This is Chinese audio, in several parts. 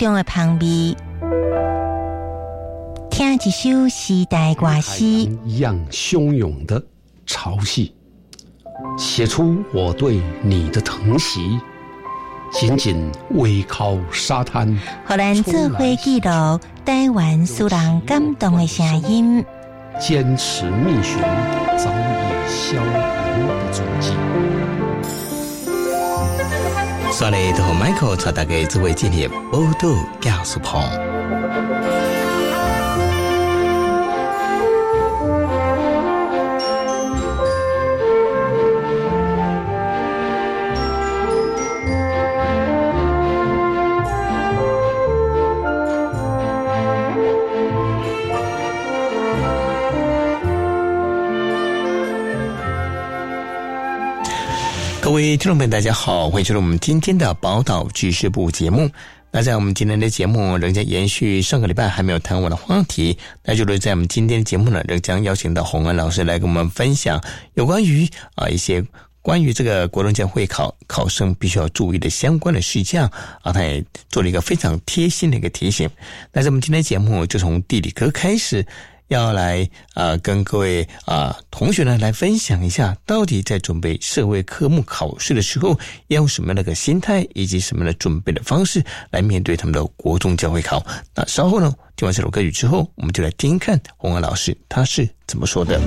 中的旁边，听一首时代歌诗，一样汹涌的潮汐，写出我对你的疼惜。紧紧偎靠沙滩，荷兰这回记录台湾苏人感动的声音。坚持觅寻早已消亡的足迹。刷来同 Michael 带大家做为今日报道教书棚。各位听众朋友，大家好，欢迎收听我们今天的宝岛知识部节目。那在我们今天的节目，仍将延续上个礼拜还没有谈完的话题，那就是在我们今天的节目呢，仍将邀请到洪恩老师来跟我们分享有关于啊一些关于这个国中将会考考生必须要注意的相关的事项啊，他也做了一个非常贴心的一个提醒。那在我们今天节目就从地理科开始。要来啊，跟各位啊同学呢来分享一下，到底在准备社会科目考试的时候，要用什么样的个心态，以及什么样的准备的方式来面对他们的国中教会考。那稍后呢，听完这首歌曲之后，我们就来听听看洪安老师他是怎么说的。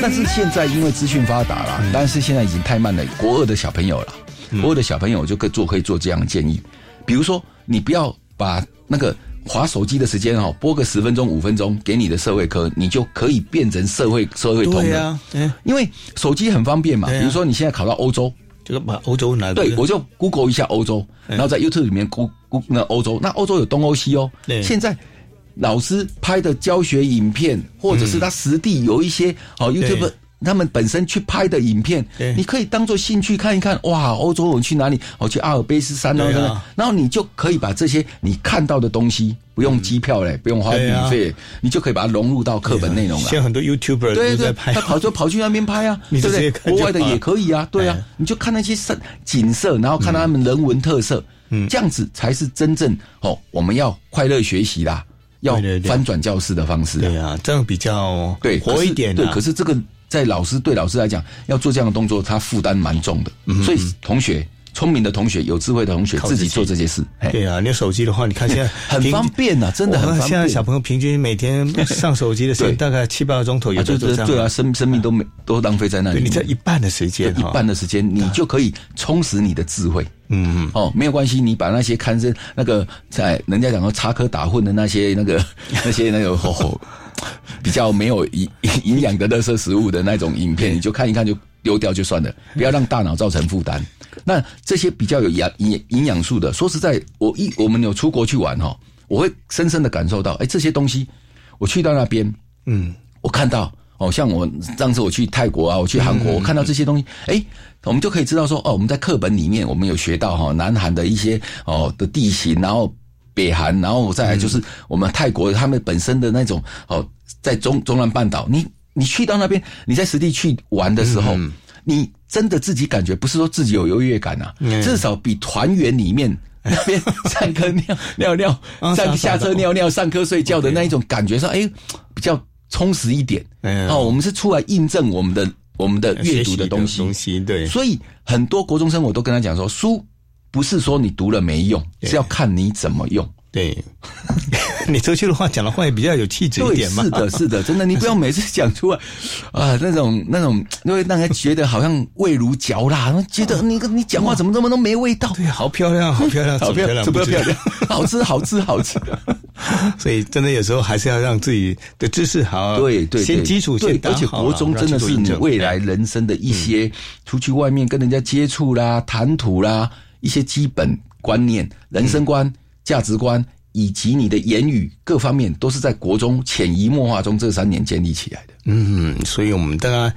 但是现在因为资讯发达了，但是现在已经太慢了。国二的小朋友了，国二的小朋友就可以做可以做这样的建议，比如说你不要把那个划手机的时间哦，播个十分钟五分钟给你的社会科，你就可以变成社会社会通的。因为手机很方便嘛。比如说你现在考到欧洲，就是把欧洲拿对，我就 Google 一下欧洲，然后在 YouTube 里面 Google 那欧洲，那欧洲有东欧西哦，对现在。老师拍的教学影片，或者是他实地有一些哦 YouTube 他们本身去拍的影片，你可以当做兴趣看一看。哇，欧洲人去哪里？我，去阿尔卑斯山啊，然后你就可以把这些你看到的东西，不用机票嘞，不用花旅费，你就可以把它融入到课本内容了现。在很多 YouTuber 对对，都在拍，他跑就跑去那边拍啊，你对不对？国外的也可以啊，对啊哎，你就看那些景景色，然后看他们人文特色，嗯，这样子才是真正哦，我们要快乐学习啦，要翻转教室的方式啊。对啊，这样比较对，活一点对，可是这个在老师对老师来讲，要做这样的动作，他负担蛮重的。所以同学，聪明的同学，有智慧的同学，自己做这些事，嘿对啊，你有手机的话，你看现在很方便呐，真的很哇方便。现在小朋友平均每天上手机的时间大概七八个钟头，有啊，对的都这样。对对啊，生生命都没都浪费在那里。你这一半的时间一半的时间，你就可以充实你的智慧。嗯嗯，哦，没有关系，你把那些看着那个在人家讲说插科打诨的那些那个 那些那个哦比较没有营营养的垃圾食物的那种影片，你就看一看就丢掉就算了，不要让大脑造成负担。那这些比较有养营营养素的，说实在，我一我们有出国去玩哈，我会深深的感受到，哎，这些东西我去到那边，嗯，我看到哦，像我上次我去泰国啊，我去韩国，我看到这些东西，哎，我们就可以知道说，哦，我们在课本里面我们有学到哈，南韩的一些哦的地形，然后北韩，然后再来就是我们泰国他们本身的那种哦，在中中南半岛，你你去到那边，你在实地去玩的时候，你真的自己感觉不是说自己有优越感啊，至少比团员里面。那边上课尿尿尿，啊 傻傻的上下车尿尿，上课睡觉的那一种感觉上，哎，比较充实一点。嗯哦，我们是出来印证我们的我们的阅读的东西，东西对，所以很多国中生我都跟他讲说，书不是说你读了没用，是要看你怎么用。对，你出去的话讲的话也比较有气质一对，点嘛。是的，是的，真的，你不要每次讲出来 啊，那种那种，因为让人觉得好像味如嚼蜡，觉得你你讲话怎么这么都没味道。对，好漂亮，好漂亮，好漂亮，怎么不漂亮，好吃，好吃，好吃。所以真的有时候还是要让自己的知识好，对对，先基础对先，打而且国中真的是你未来人生的一些出去外面跟人家接触啦、谈吐啦，一些基本观念、人生观、价值观，以及你的言语各方面，都是在国中潜移默化中这三年建立起来的。嗯，所以我们大家。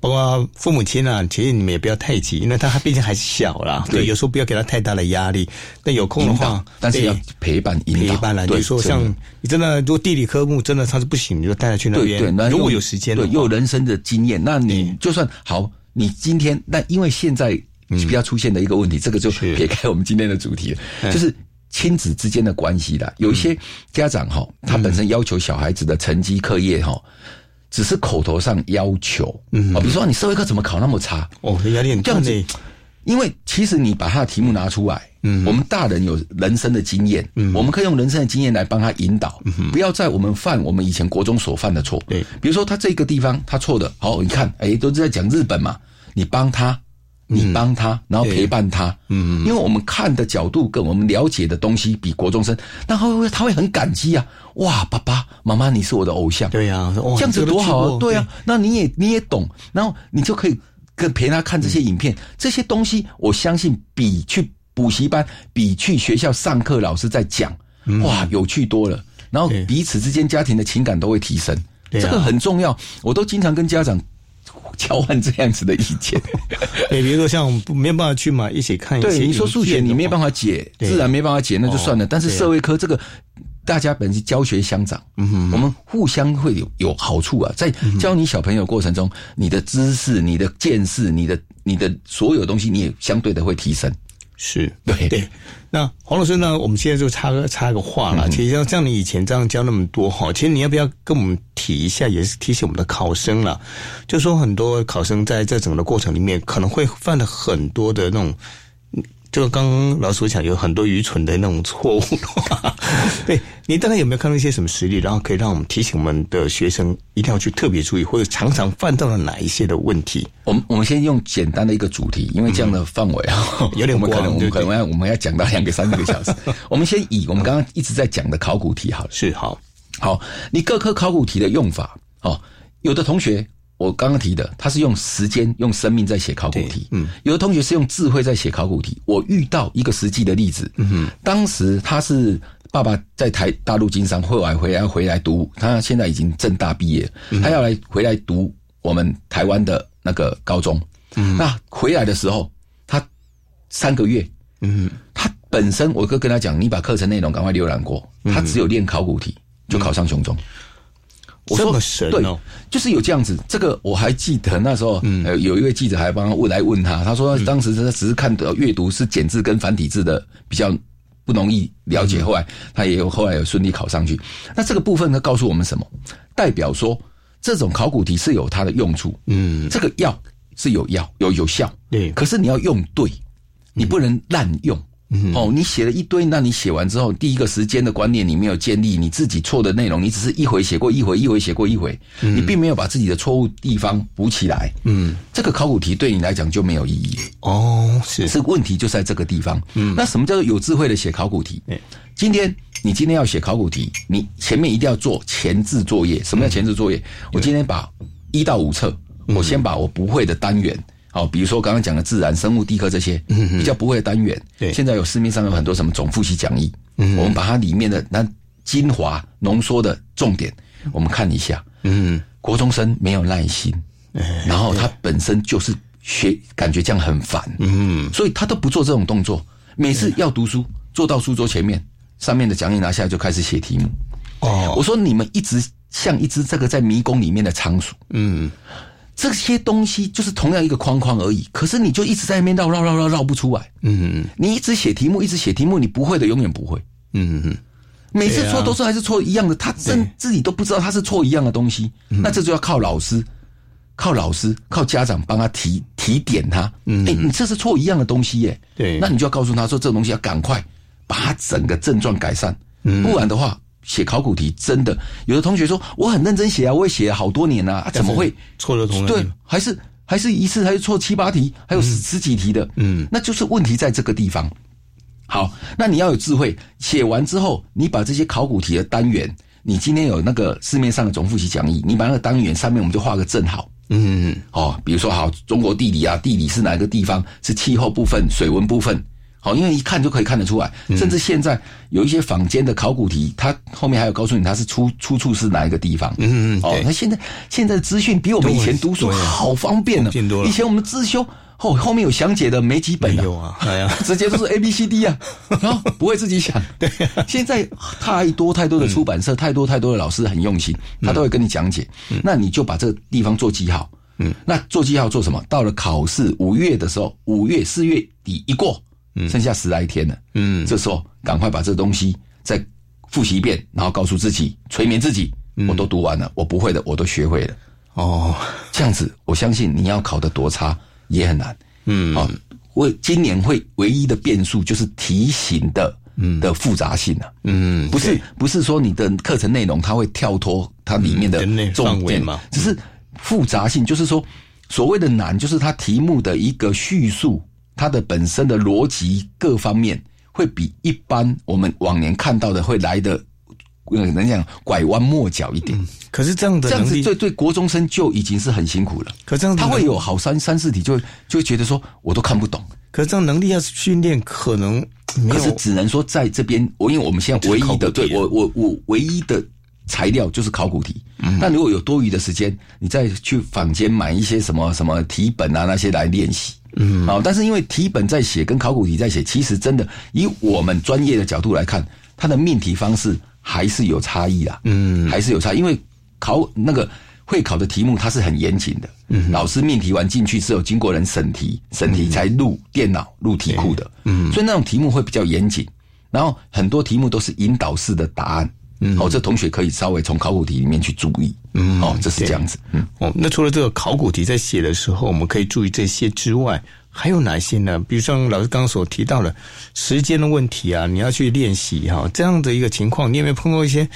包括父母亲啊，其实你们也不要太急，因为他毕竟还是小啦。对，对有时候不要给他太大的压力。但有空的话，但是要陪伴引导陪伴说像你真的，如果地理科目真的他是不行，你就带他去那边。对对，那如果有时间对，又有人生的经验，那你就算好，你今天那因为现在比较出现的一个问题，这个就是撇开我们今天的主题了，就是。亲子之间的关系啦，有一些家长哈，他本身要求小孩子的成绩、课业哈，只是口头上要求，嗯，比如说你社会课怎么考那么差？哦，压力很这样子。因为其实你把他的题目拿出来，嗯，我们大人有人生的经验，嗯，我们可以用人生的经验来帮他引导，嗯，不要在我们犯我们以前国中所犯的错，对。比如说他这个地方他错的，好，你看，哎，都是在讲日本嘛，你帮他。你帮他，然后陪伴他，嗯，因为我们看的角度跟我们了解的东西比国中生，那他会他会很感激啊，哇，爸爸妈妈你是我的偶像，对呀，哇这样子多好啊！对啊，那你也你也懂，然后你就可以跟陪他看这些影片，这些东西我相信比去补习班、比去学校上课老师在讲，哇，有趣多了。然后彼此之间家庭的情感都会提升，这个很重要。我都经常跟家长交换这样子的意见。对，比如说像不没有办法去买，一起看一些对，你说数学你没办法，解，自然没办法解，那就算了。哦但是社会科这个，大家本是教学相长，嗯我们互相会有有好处啊。在教你小朋友过程中，你的知识、你的见识、你的你的所有东西，你也相对的会提升。是对对。那黄老师呢？我们现在就插个插个话嗯啦。其实像像你以前这样教那么多哈，其实你要不要跟我们提一下，也是提醒我们的考生了。就说很多考生在这整个过程里面，可能会犯了很多的那种。就刚刚老师所讲，有很多愚蠢的那种错误的话，对你大概有没有看到一些什么实例，然后可以让我们提醒我们的学生一定要去特别注意，或者常常犯到了哪一些的问题？我们我们先用简单的一个主题，因为这样的范围啊，有点我们可能我们可能要我们要讲到两个三个小时。我们先以我们刚刚一直在讲的考古题好了。是好，好，你各科考古题的用法，哦，有的同学我刚刚提的，他是用时间、用生命在写考古题。嗯，有的同学是用智慧在写考古题。我遇到一个实际的例子，嗯哼，当时他是爸爸在台大陆经商，后来回来回来读，他现在已经正大毕业，他要来回来读我们台湾的那个高中。嗯，那回来的时候，他三个月，嗯，他本身我哥跟他讲，你把课程内容赶快浏览过，他只有练考古题就考上雄中。我这么神对哦，就是有这样子。这个我还记得那时候，呃，有一位记者还帮他问来问他，他说当时他只是看到阅读是简字跟繁体字的比较不容易了解，后来他也有后来有顺利考上去。那这个部分呢，告诉我们什么？代表说这种考古题是有它的用处，嗯，这个药是有药有有效，对可是你要用对，你不能滥用。哦，你写了一堆，那你写完之后，第一个时间的观念你没有建立，你自己错的内容，你只是一回写过一回，一回写过一回，你并没有把自己的错误地方补起来。嗯，这个考古题对你来讲就没有意义。哦，是是问题就在这个地方。嗯，那什么叫做有智慧的写考古题？今天你今天要写考古题，你前面一定要做前置作业。什么叫前置作业？我今天把一到五册，我先把我不会的单元。好，比如说刚刚讲的自然、生物、地科这些比较不会的单元，对现在有市面上有很多什么总复习讲义，我们把它里面的那精华浓缩的重点，我们看一下。嗯，国中生没有耐心，然后他本身就是学，感觉这样很烦，嗯，所以他都不做这种动作。每次要读书，坐到书桌前面，上面的讲义拿下来就开始写题目。哦，我说你们一直像一只这个在迷宫里面的仓鼠，嗯，这些东西就是同样一个框框而已，可是你就一直在那边绕绕绕绕绕不出来。嗯你一直写题目，一直写题目，你不会的永远不会。嗯嗯，每次错都是还是错一样的，他真自己都不知道他是错一样的东西，嗯那这就要靠老师，靠老师，靠家长帮他提提点他。嗯，哎，你这是错一样的东西耶。对那你就要告诉他说，这个东西要赶快把它整个症状改善，嗯不然的话。写考古题真的，有的同学说我很认真写啊，我也写了好多年啊，啊怎么会错了同样的对，还是还是一次还是错七八题，还有十十几题的，嗯，那就是问题在这个地方。好，那你要有智慧，写完之后，你把这些考古题的单元，你今天有那个市面上的总复习讲义，你把那个单元上面我们就画个正好。嗯哦，比如说好，中国地理啊，地理是哪个地方？是气候部分、水文部分。好，因为一看就可以看得出来。甚至现在有一些坊间的考古题，它后面还有告诉你它是出出处是哪一个地方。嗯嗯，哦那现在现在的资讯比我们以前读书好方便了。以前我们自修后后面有详解的没几本的有啊，哎呀，直接都是 A B C D 啊，然 后不会自己想。对，现在太多太多的出版社，太多太多的老师很用心，他都会跟你讲解。那你就把这个地方做记号。嗯，那做记号做什么？到了考试五月的时候，五月四月底一过，剩下十来天了。嗯。这时候赶快把这东西再复习一遍，然后告诉自己，催眠自己，我都读完了，我不会的我都学会了。哦，这样子，我相信你要考得多差也很难。嗯。哦，我今年会唯一的变数就是题型的嗯。的复杂性啊，嗯，不是不是说你的课程内容它会跳脱它里面的重点只是复杂性，就是说所谓的难，就是它题目的一个叙述，它的本身的逻辑各方面会比一般我们往年看到的会来的。呃，能讲拐弯抹角一点，可是这样的这样子能力，对对国中生就已经是很辛苦了。可这样他会有好三三四题就会就会觉得说我都看不懂，可是这样能力要训练，可能没可是有只能说在这边，我因为我们现在唯一的对我我我唯一的材料就是考古题。嗯那如果有多余的时间，你再去坊间买一些什么什么题本啊那些来练习。嗯，啊，但是因为题本在写跟考古题在写，其实真的以我们专业的角度来看，它的命题方式还是有差异啦。嗯，还是有差，因为考那个会考的题目它是很严谨的。嗯，老师命题完进去是有经过人审题，审题才入电脑入题库的。嗯，所以那种题目会比较严谨，然后很多题目都是引导式的答案。嗯，哦，这同学可以稍微从考古题里面去注意。嗯，哦，这是这样子。嗯。哦，那除了这个考古题在写的时候，我们可以注意这些之外，还有哪些呢？比如像老师刚刚所提到的时间的问题啊，你要去练习哈、这样的一个情况，你有没有碰到一些？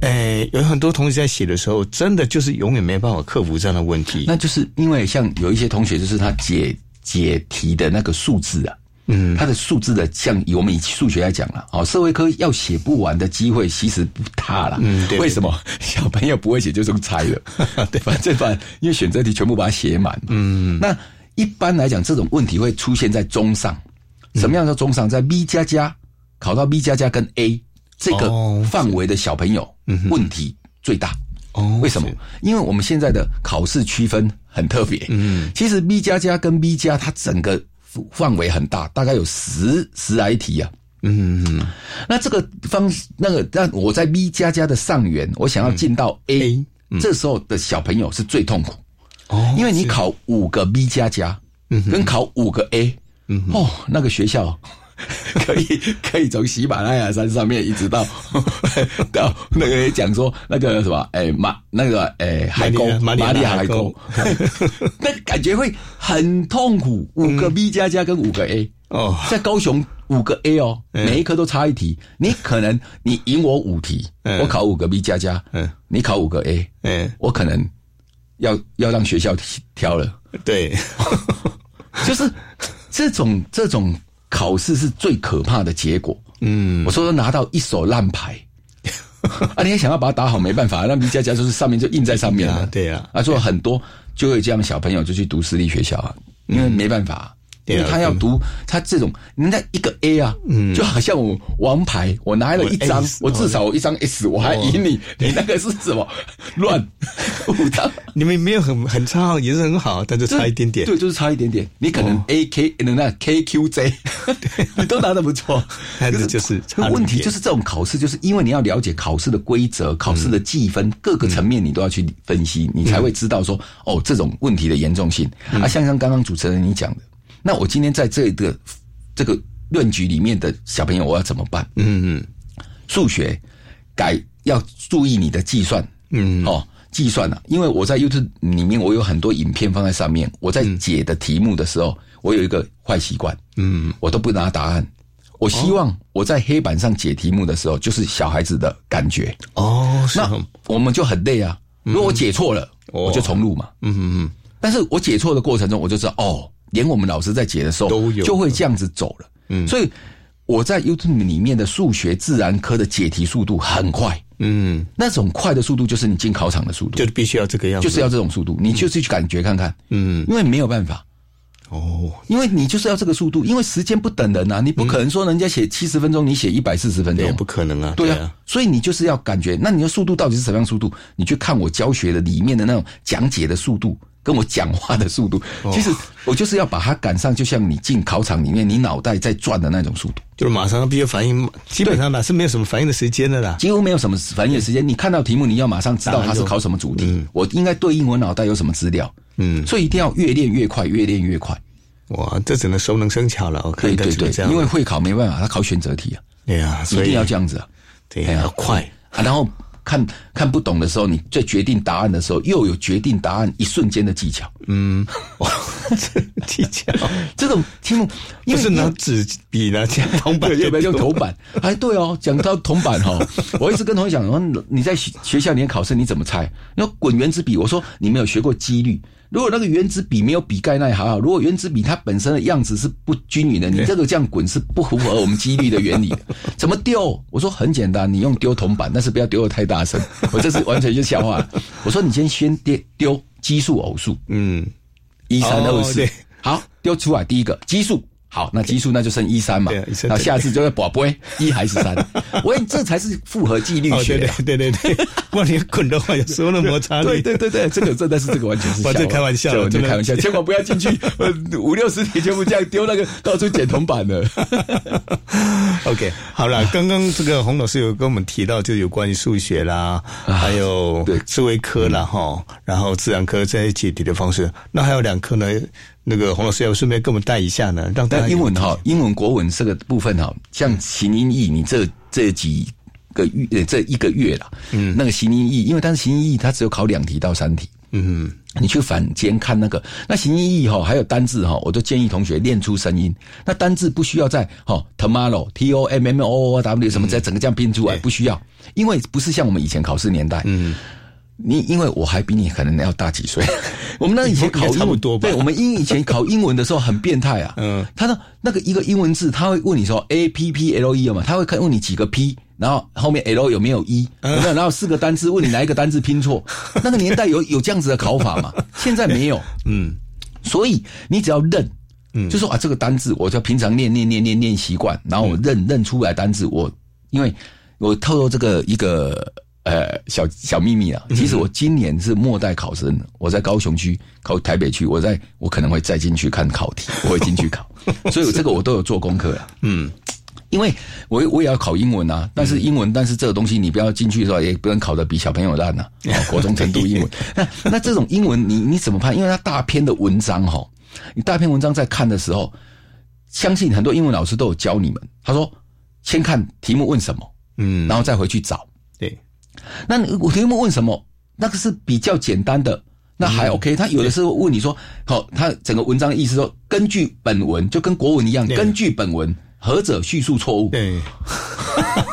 诶，有很多同学在写的时候，真的就是永远没办法克服这样的问题。那就是因为像有一些同学，就是他解解题的那个数字啊，嗯，它的数字的，像以我们以数学来讲了，哦，社会科要写不完的机会其实不大了。嗯对为什么 小朋友不会写就用猜了？对，反正反因为选择题全部把它写满。嗯，那一般来讲，这种问题会出现在中上。什么样叫中上？在 B 加加考到 B 加加跟 A 这个哦范围的小朋友，问题最大。哦为什么？因为我们现在的考试区分很特别。嗯，其实 B 加加跟 B 加，它整个范围很大，大概有十十来题啊。嗯，那这个方那个，那我在 B 加加的上缘，我想要进到 A，、这时候的小朋友是最痛苦，哦因为你考五个 B 加加，嗯跟考五个 A，嗯、哦，那个学校 可以可以从喜马拉雅山上面一直到 到那个讲说那个什么，哎马那个哎海沟马里亚海海沟。沟，那感觉会很痛苦。五个 B 加加跟五个 A，哦。在高雄五个 A 哦，每一科都差一题。你可能你赢我五题，嗯。我考五个 B 加加，嗯。你考五个 A，嗯，我可能要要让学校挑了。对，就是这种这种考试是最可怕的结果。嗯我说拿到一手烂牌，啊，你也想要把它打好，没办法，那 B 加加就是上面就印在上面了。对呀啊啊，做很多就会这样小朋友就去读私立学校啊，因为没办法。因为他要读他这种，人家一个 A 啊，嗯，就好像我王牌，我拿了一张我至少我一张 S，我还赢你，你那个是什么乱五张？你们没有很很差，也是很好，但就差一点点。对，就是差一点点。你可能 A K 那 K Q J，你都拿的不错，但是就是问题就是这种考试，就是因为你要了解考试的规则、考试的计分各个层面，你都要去分析，你才会知道说哦这种问题的严重性。啊，像像刚刚主持人你讲的，那我今天在这个这个论局里面的小朋友，我要怎么办？嗯嗯。数学改要注意你的计算，嗯。哦，计算啊，因为我在 YouTube 里面我有很多影片放在上面，我在解的题目的时候，我有一个坏习惯，嗯，我都不拿答案。我希望我在黑板上解题目的时候，就是小孩子的感觉。哦，那我们就很累啊。如果我解错了，哦我就重录嘛。嗯嗯嗯。但是我解错的过程中，我就知道哦，连我们老师在解的时候都有。就会这样子走了。嗯。所以我在 YouTube 里面的数学自然科的解题速度很快，嗯，那种快的速度就是你进考场的速度。就，必须要这个样子，就是要这种速度，你就是去感觉看看，嗯。因为没有办法。哦，因为你就是要这个速度，因为时间不等人啊，你不可能说人家写七十分钟，你写一百四十分钟，也不可能啊，对啊，所以你就是要感觉，那你的速度到底是什么样速度？你去看我教学的里面的那种讲解的速度，跟我讲话的速度，哦其实我就是要把它赶上，就像你进考场里面，你脑袋在转的那种速度，就是马上必须反应，基本上哪是没有什么反应的时间的啦。几乎没有什么反应的时间。你看到题目，你要马上知道它是考什么主题，我应该对应我脑袋有什么资料，嗯，所以一定要越练越快，越练越快。哇，这只能熟能生巧了，对对对是这，样。因为会考没办法，他考选择题啊，对呀，一所以定要这样子啊。对哎呀要快，啊，然后看看不懂的时候，你在决定答案的时候，又有决定答案一瞬间的技巧。嗯，哇，这技巧 这种题目，不是拿纸笔拿铅铜板，对，要不要用铜板？哎，对哦，讲到铜板哈、我一直跟同学讲，说你在学学校里面考试你怎么猜？你要滚圆珠笔，我说你没有学过几率。如果那个原子笔没有笔盖那也还好，如果原子笔它本身的样子是不均匀的，你这个这样滚是不符合我们几率的原理的。怎么丢？我说很简单，你用丢铜板，但是不要丢的太大声。我这是完全就笑话。我说你先先丢丢奇数偶数，嗯，一三二四好丢出来第一个奇数，好，那奇数那就剩一三嘛那下次就会宝贝一还是三，我这才是符合纪律哦，对对学啊。对对对，不然你滚的话有时候那摩擦力，对对对对，这个真的是这个完全是笑话，我这开玩笑这完全真的开玩笑，千万 不要进去，呃，五六十题全部这样丢那个到处捡铜板的。OK，好了，刚刚这个洪老师有跟我们提到，就有关于数学啦，还有对智慧科啦，哈、然后自然科这些解题的方式。那还有两科呢，那个洪老师要顺便跟我们带一下呢，让大家但英文哈，英文国文这个部分哈，像形音义，你这这几个月呃这一个月啦，嗯，那个形音义，因为但是形音义它只有考两题到三题，嗯，你去反间看那个，那形音义哈，还有单字哈，我都建议同学练出声音。那单字不需要在哈 tomorrow t o m m o o w 什么在整个这样拼出来，不需要，因为不是像我们以前考试年代，嗯，你因为我还比你可能要大几岁，我们那以前考差不多吧对，我们英以前考英文的时候很变态啊。嗯他的那个一个英文字，他会问你说 A P P L E 嘛，他会看问你几个 P，然后后面 L 有没有 E，有没有？然后四个单字问你哪一个单字拼错。那个年代有有这样子的考法嘛？现在没有。嗯所以你只要认，嗯就说啊，这个单字我就平常念念念念念习惯，然后我认、认出来单字，我因为我透露这个一个呃小小秘密啊，其实我今年是末代考生，我在高雄区考台北区，我在我可能会再进去看考题，我会进去考，所以这个我都有做功课啊。嗯，因为我我也要考英文啊，但是英文，但是这个东西你不要进去的时候，也不能考的比小朋友烂呐、啊。国中程度英文，那那这种英文你你怎么判？因为它大篇的文章哈，你大篇文章在看的时候，相信很多英文老师都有教你们。他说，先看题目问什么，嗯，然后再回去找。对，那你我题目问什么？那个是比较简单的，那还 OK。他有的时候问你说，好，他整个文章的意思说，根据本文就跟国文一样，根据本文，何者叙述错误？对，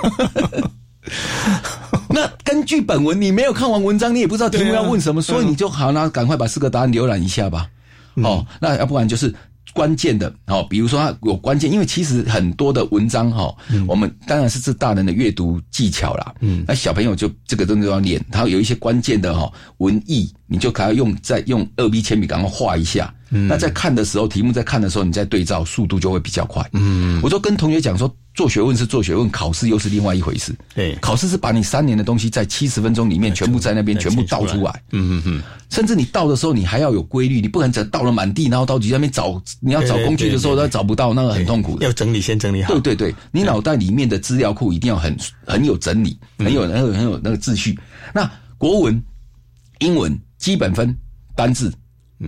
那根据本文，你没有看完文章，你也不知道题目要问什么，所以你就好，那赶快把四个答案浏览一下吧。哦，那要不然就是关键的哦，比如说它有关键，因为其实很多的文章哈、我们当然是这大人的阅读技巧啦，嗯，那小朋友就这个东西要练，他有一些关键的哈、文意，你就可要用再用二 B 铅笔赶快画一下。嗯。那在看的时候，题目在看的时候，你再对照，速度就会比较快。嗯，我就跟同学讲说，做学问是做学问，考试又是另外一回事。对考试是把你三年的东西在七十分钟里面全部在那边全部倒出来。嗯嗯嗯，甚至你倒的时候，你还要有规律，你不可能只倒了满地，然后到底在那边找，你要找工具的时候，都找不到，那个很痛苦的要。整理先整理好，对对对，你脑袋里面的资料库一定要很很有整理，嗯很有很有很有那个秩序。那国文、英文基本分单字，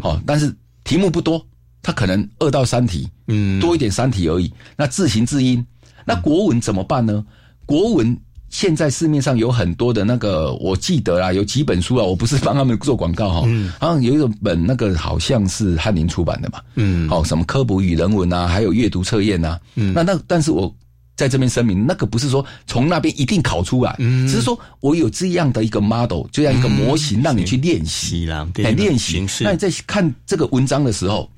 好哦，但是题目不多，它可能二到三题，嗯多一点三题而已。那字形字音，那国文怎么办呢？国文现在市面上有很多的那个，我记得啦，有几本书啊，我不是帮他们做广告哈，好像有一种本那个好像是翰林出版的嘛，嗯。好、什么科普与人文啊，还有阅读测验啊，嗯，那那但是我。在这边声明，那个不是说从那边一定考出来，嗯。只是说我有这样的一个 model，这样一个模型，让你去练习。练习。那你在看这个文章的时候，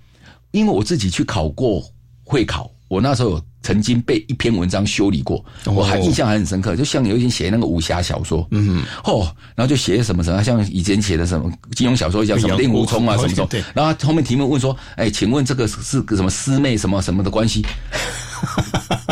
因为我自己去考过会考，我那时候有曾经被一篇文章修理过，哦我还印象还很深刻。就像有一天写那个武侠小说，嗯，哦，然后就写什么什么，像以前写的什么金庸小说叫什么令狐冲啊，什么什么对，然后后面题目问说，哎，请问这个是个什么师妹什么什么的关系？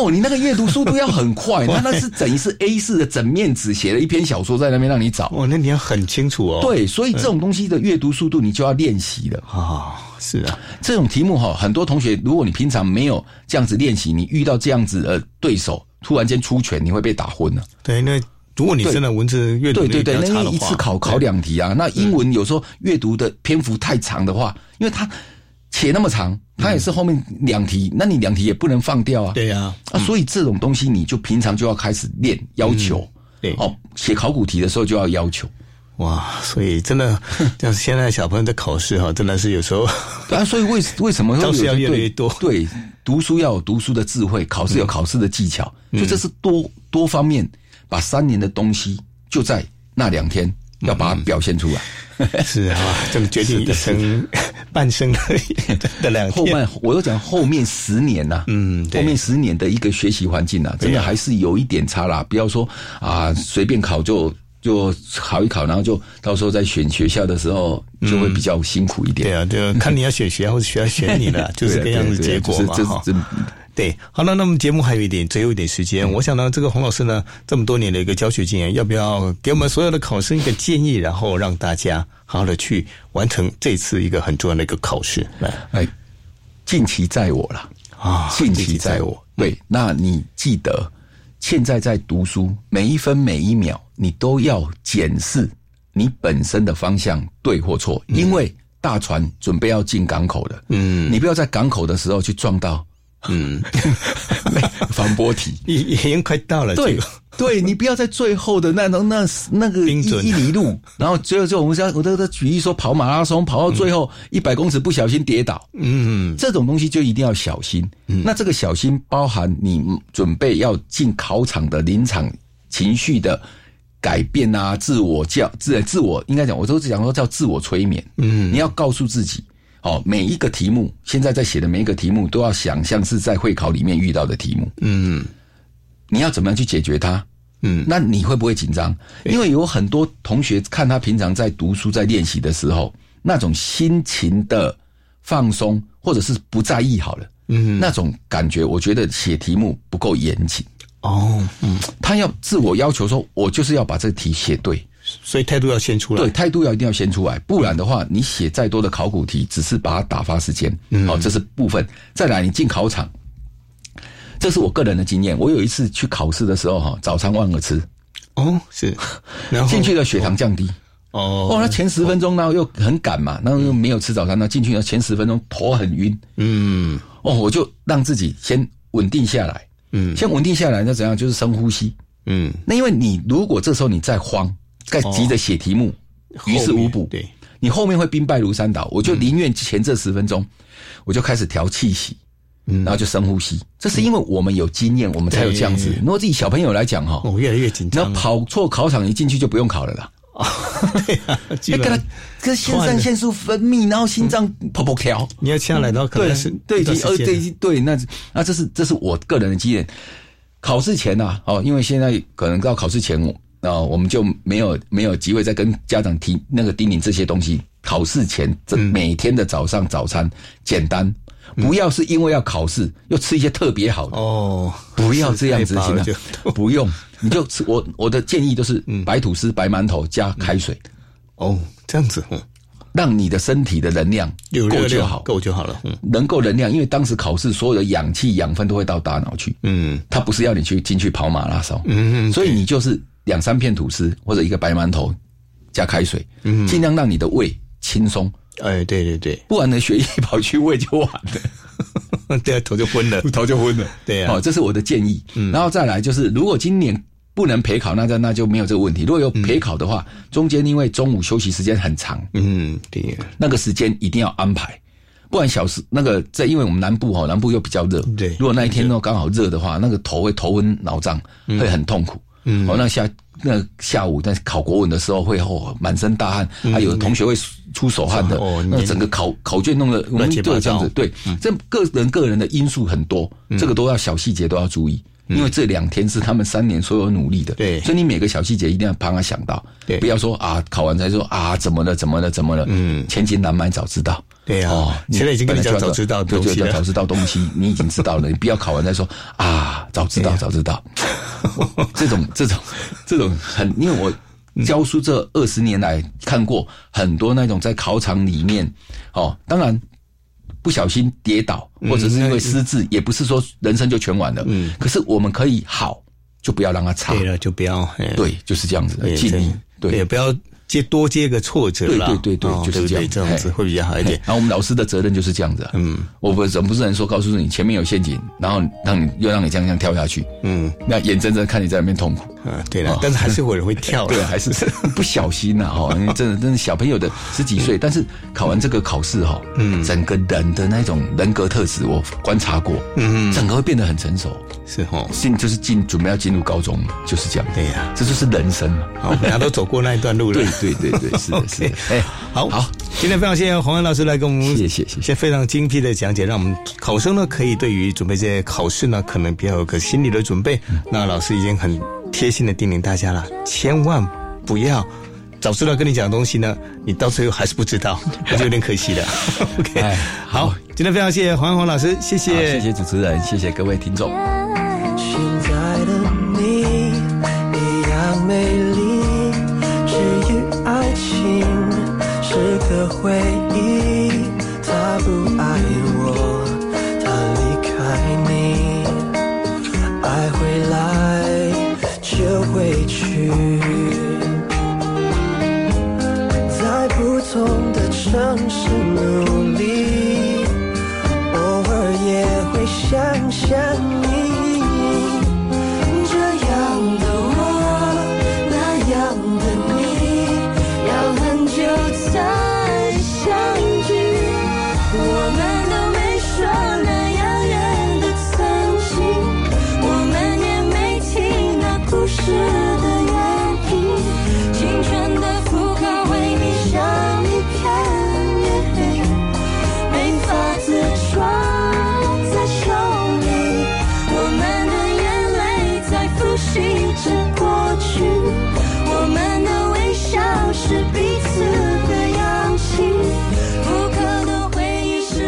哦，你那个阅读速度要很快，那那是等于是 A 四的整面纸写了一篇小说在那边让你找。哦，那你要很清楚哦。对，所以这种东西的阅读速度你就要练习了。啊，是啊，这种题目哈，很多同学如果你平常没有这样子练习，你遇到这样子的对手，突然间出拳，你会被打昏了。对，那如果你真的文字阅读力对对对，那一次考考两题啊，那英文有时候阅读的篇幅太长的话，因为它写那么长，它也是后面两题，那你两题也不能放掉啊。对呀，啊，所以这种东西你就平常就要开始练，要求。对哦，写考古题的时候就要要求。哇，所以真的，像现在小朋友在考试哈，真的是有时候对啊，所以为为什么要越来越对多对，读书要有读书的智慧，考试有考试的技巧，嗯就这是多多方面把三年的东西就在那两天要把它表现出来。是啊，这个决定 一生半生 的两。后半我又讲后面十年呐、嗯后面十年的一个学习环境啊，真的还是有一点差啦。不要说啊随便考就就考一考，然后就到时候在选学校的时候就会比较辛苦一点。对啊，对啊，看你要选学校或者 学校选你了，就是这个样子结果嘛。对，好了，那么节目还有一点，最后一点时间，嗯我想呢，这个洪老师呢，这么多年的一个教学经验，要不要给我们所有的考生一个建议，然后让大家好好的去完成这次一个很重要的一个考试？来哎，近期在我了。啊，近期在我。对，那你记得，现在在读书，每一分每一秒，你都要检视你本身的方向对或错，因为大船准备要进港口了。嗯你不要在港口的时候去撞到嗯，防波堤。已已经快到了，对对，你不要在最后的那种那那个一一里路，然后最后就我们像我都在举例说跑马拉松，跑到最后一百公尺不小心跌倒，嗯，这种东西就一定要小心。嗯。那这个小心包含你准备要进考场的临场情绪的改变啊，自我教自自我应该讲，我都是讲说叫自我催眠。嗯。你要告诉自己，哦，每一个题目，现在在写的每一个题目，都要想象是在会考里面遇到的题目。嗯你要怎么样去解决它？嗯那你会不会紧张？因为有很多同学看他平常在读书、在练习的时候，那种心情的放松，或者是不在意好了，嗯，那种感觉，我觉得写题目不够严谨。哦，嗯，他要自我要求说，我就是要把这题写对，所以态度要先出来。对，态度要一定要先出来，不然的话，你写再多的考古题，只是把它打发时间。嗯好、这是部分。再来，你进考场，这是我个人的经验。我有一次去考试的时候，哈，早餐忘了吃，哦，是，然后进去的血糖降低。哦，哦，那前十分钟呢又很赶嘛，然后又没有吃早餐，那进去呢前十分钟头很晕。嗯哦，我就让自己先稳定下来，嗯先稳定下来，那怎样？就是深呼吸。嗯，那因为你如果这时候你再慌，再急着写题目，于事无补，对，你后面会兵败如山倒。我就宁愿前这十分钟，我就开始调气息，嗯然后就深呼吸。这是因为我们有经验，我们才有这样子对。如果自己小朋友来讲哈，我，越来越紧张那。跑错考场，一进去就不用考了啦。对啊，基哎，跟他跟肾上腺素分泌，然后心脏砰砰跳。你要下来，然后可对能是对，已经呃，对，对，那那这是这是我个人的经验。考试前呐、哦，因为现在可能到考试前，啊、我们就没有没有机会再跟家长提那个叮咛这些东西。考试前，这嗯。每天的早上早餐简单，不要是因为要考试又吃一些特别好的，哦，不要这样子，行了不用，你就吃我我的建议都是白吐司、白馒头加开水，哦，这样子，嗯，让你的身体的能量够就好，够就好了。嗯。能够能量，因为当时考试所有的氧气、养分都会到大脑去，嗯。它不是要你去进去跑马拉松，嗯，所以你就是两三片吐司或者一个白馒头加开水，嗯。尽量让你的胃轻松，哎，对对对，不然呢血液跑去胃就完了，对啊，头就昏了。头就昏了。对啊。哦，这是我的建议。嗯。然后再来就是，如果今年不能陪考，那就那就没有这个问题。如果有陪考的话，中间因为中午休息时间很长，嗯，对，那个时间一定要安排，不然小时那个在，因为我们南部哈，南部又比较热，对如果那一天呢刚好热的话，那个头会头昏脑胀，会很痛苦。嗯哦，那下那下午在考国文的时候会哦满身大汗，还有同学会出手汗的，哦那整个考考卷弄得我们乱七八糟。都有这样子，对，这个人个人的因素很多，这个都要小细节都要注意。因为这两天是他们三年所有努力的，对。所以你每个小细节一定要帮他想到，对。不要说啊考完才说啊怎么了怎么了怎么了，嗯。千金难买早知道，对啊哦，现在已经跟你讲早知道东西了早知道东西你已经知道了，你不要考完再说啊早知道早知道，这种这种这种很，因为我教书这二十年来看过很多那种在考场里面哦，当然。不小心跌倒，或者是因为失智，也不是说人生就全完了。嗯可是我们可以好，就不要让它差。对了，就不要哎对，就是这样子的尽力。对也不要接多接个挫折啦。对对对对哦就是这样。这样子会比较好一点。然。后我们老师的责任就是这样子、啊。嗯，我不总不是能说告诉你前面有陷阱，然后让你又让你这样这样跳下去，嗯。那眼睁睁看你在那边痛苦。啊，对了，但是还是有人会跳对，了。还是 不小心呐、哈，真的真的小朋友的十几岁，但是考完这个考试哈，嗯。整个人的那种人格特质我观察过，嗯，整个会变得很成熟，是哦，进就是进准备要进入高中，就是这样，对呀。这就是人生。嘛。好，大家都走过那一段路了。对对对对，是的，是的。哎，好。好，今天非常谢谢洪安老师来跟我们，谢谢谢谢。非常精辟的讲解，让我们考生呢可以对于准备这些考试呢，可能比较有个心理的准备。嗯。那老师已经很贴心的叮咛大家了，千万不要。早知道跟你讲的东西呢，你到最后还是不知道，那就有点可惜了。OK，哎好好，今天非常谢谢黄安黄老师，谢谢，谢谢主持人，谢谢各位听众。现在的你一样美丽，至于爱情是个回忆。